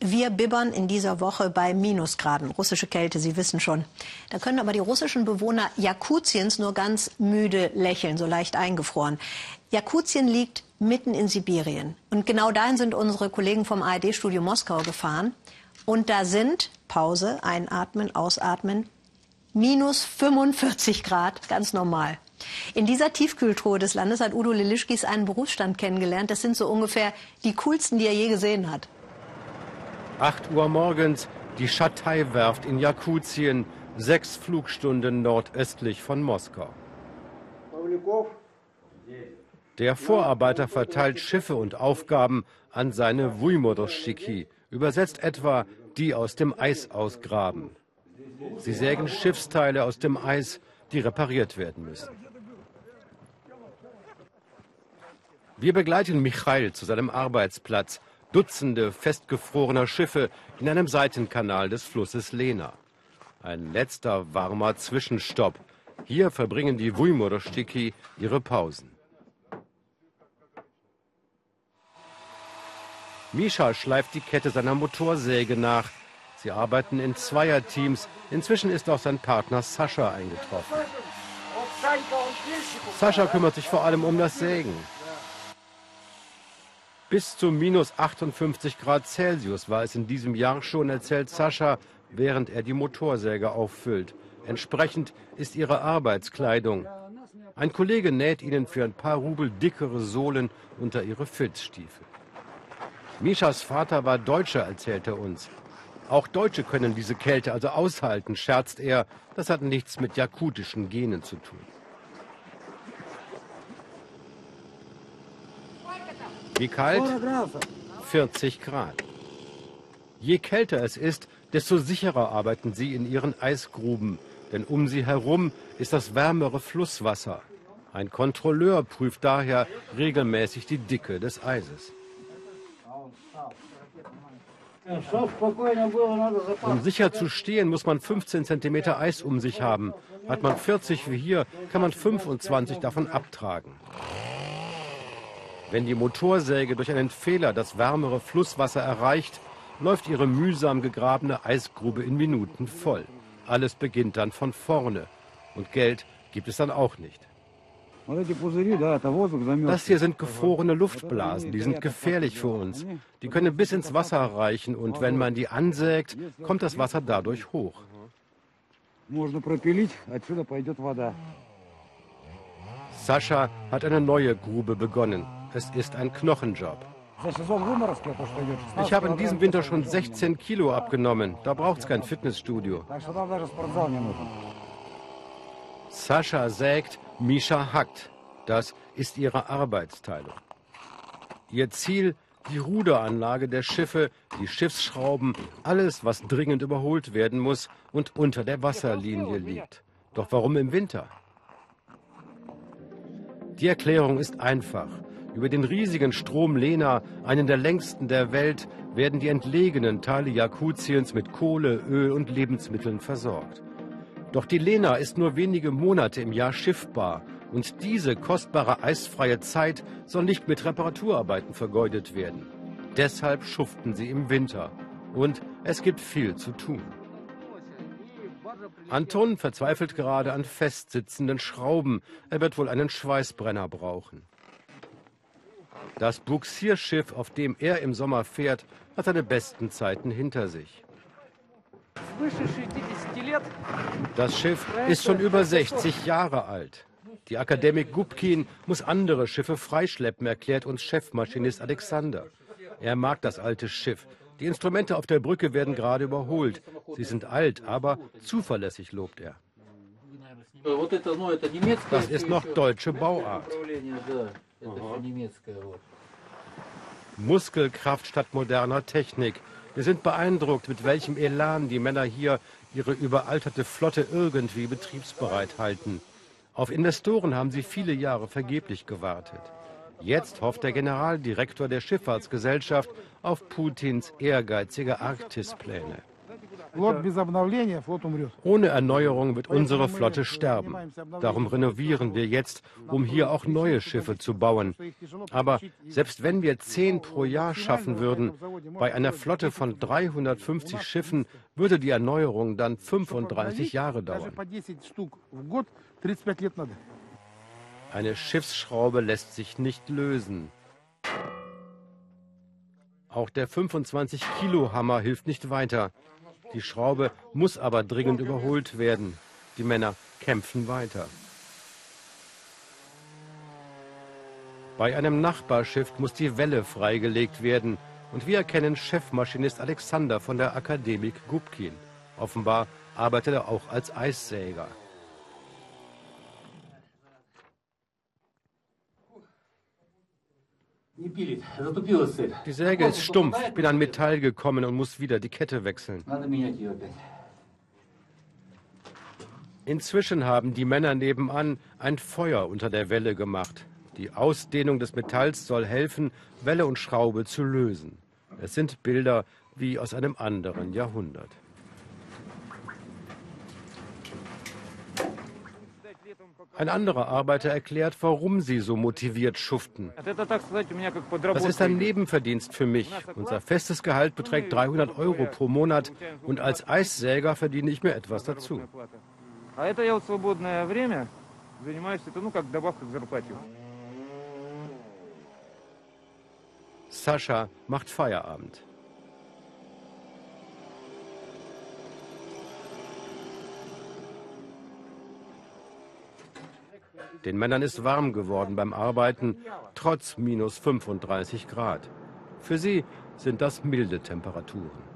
Wir bibbern in dieser Woche bei Minusgraden. Russische Kälte, Sie wissen schon. Da können aber die russischen Bewohner Jakutiens nur ganz müde lächeln, so leicht eingefroren. Jakutien liegt mitten in Sibirien. Und genau dahin sind unsere Kollegen vom ARD-Studio Moskau gefahren. Und da sind, Pause, einatmen, ausatmen, minus 45 Grad, ganz normal. In dieser Tiefkühltruhe des Landes hat Udo Lilischkis einen Berufsstand kennengelernt. Das sind so ungefähr die coolsten, die er je gesehen hat. 8 Uhr morgens, die Schatei-Werft in Jakutien, sechs Flugstunden nordöstlich von Moskau. Der Vorarbeiter verteilt Schiffe und Aufgaben an seine Wuimodoschiki, übersetzt etwa die aus dem Eis ausgraben. Sie sägen Schiffsteile aus dem Eis, die repariert werden müssen. Wir begleiten Michail zu seinem Arbeitsplatz, Dutzende festgefrorener Schiffe in einem Seitenkanal des Flusses Lena. Ein letzter warmer Zwischenstopp. Hier verbringen die Wujmorostiki ihre Pausen. Misha schleift die Kette seiner Motorsäge nach. Sie arbeiten in Zweierteams. Inzwischen ist auch sein Partner Sascha eingetroffen. Sascha kümmert sich vor allem um das Sägen. Bis zu minus 58 Grad Celsius war es in diesem Jahr schon, erzählt Sascha, während er die Motorsäge auffüllt. Entsprechend ist ihre Arbeitskleidung. Ein Kollege näht ihnen für ein paar Rubel dickere Sohlen unter ihre Filzstiefel. Mishas Vater war Deutscher, erzählt er uns. Auch Deutsche können diese Kälte also aushalten, scherzt er. Das hat nichts mit jakutischen Genen zu tun. Wie kalt? 40 Grad. Je kälter es ist, desto sicherer arbeiten sie in ihren Eisgruben, denn um sie herum ist das wärmere Flusswasser. Ein Kontrolleur prüft daher regelmäßig die Dicke des Eises. Um sicher zu stehen, muss man 15 cm Eis um sich haben. Hat man 40 wie hier, kann man 25 davon abtragen. Wenn die Motorsäge durch einen Fehler das wärmere Flusswasser erreicht, läuft ihre mühsam gegrabene Eisgrube in Minuten voll. Alles beginnt dann von vorne. Und Geld gibt es dann auch nicht. Das hier sind gefrorene Luftblasen, die sind gefährlich für uns. Die können bis ins Wasser reichen und wenn man die ansägt, kommt das Wasser dadurch hoch. Sascha hat eine neue Grube begonnen. Es ist ein Knochenjob. Ich habe in diesem Winter schon 16 Kilo abgenommen. Da braucht es kein Fitnessstudio. Sascha sägt, Misha hackt. Das ist ihre Arbeitsteilung. Ihr Ziel, die Ruderanlage der Schiffe, die Schiffsschrauben, alles, was dringend überholt werden muss und unter der Wasserlinie liegt. Doch warum im Winter? Die Erklärung ist einfach. Über den riesigen Strom Lena, einen der längsten der Welt, werden die entlegenen Teile Jakutiens mit Kohle, Öl und Lebensmitteln versorgt. Doch die Lena ist nur wenige Monate im Jahr schiffbar und diese kostbare eisfreie Zeit soll nicht mit Reparaturarbeiten vergeudet werden. Deshalb schuften sie im Winter. Und es gibt viel zu tun. Anton verzweifelt gerade an festsitzenden Schrauben. Er wird wohl einen Schweißbrenner brauchen. Das Buxierschiff, auf dem er im Sommer fährt, hat seine besten Zeiten hinter sich. Das Schiff ist schon über 60 Jahre alt. Die Akademik Gubkin muss andere Schiffe freischleppen, erklärt uns Chefmaschinist Alexander. Er mag das alte Schiff. Die Instrumente auf der Brücke werden gerade überholt. Sie sind alt, aber zuverlässig, lobt er. Das ist noch deutsche Bauart. Muskelkraft statt moderner Technik. Wir sind beeindruckt, mit welchem Elan die Männer hier ihre überalterte Flotte irgendwie betriebsbereit halten. Auf Investoren haben sie viele Jahre vergeblich gewartet. Jetzt hofft der Generaldirektor der Schifffahrtsgesellschaft auf Putins ehrgeizige Arktispläne. Ohne Erneuerung wird unsere Flotte sterben. Darum renovieren wir jetzt, um hier auch neue Schiffe zu bauen. Aber selbst wenn wir zehn pro Jahr schaffen würden, bei einer Flotte von 350 Schiffen würde die Erneuerung dann 35 Jahre dauern. Eine Schiffsschraube lässt sich nicht lösen. Auch der 25-Kilo-Hammer hilft nicht weiter. Die Schraube muss aber dringend überholt werden. Die Männer kämpfen weiter. Bei einem Nachbarschiff muss die Welle freigelegt werden. Und wir erkennen Chefmaschinist Alexander von der Akademik Gubkin. Offenbar arbeitet er auch als Eissäger. Die Säge ist stumpf. Ich bin an Metall gekommen und muss wieder die Kette wechseln. Inzwischen haben die Männer nebenan ein Feuer unter der Welle gemacht. Die Ausdehnung des Metalls soll helfen, Welle und Schraube zu lösen. Es sind Bilder wie aus einem anderen Jahrhundert. Ein anderer Arbeiter erklärt, warum sie so motiviert schuften. Das ist ein Nebenverdienst für mich. Unser festes Gehalt beträgt 300 Euro pro Monat und als Eissäger verdiene ich mir etwas dazu. Sascha macht Feierabend. Den Männern ist warm geworden beim Arbeiten, trotz minus 35 Grad. Für sie sind das milde Temperaturen.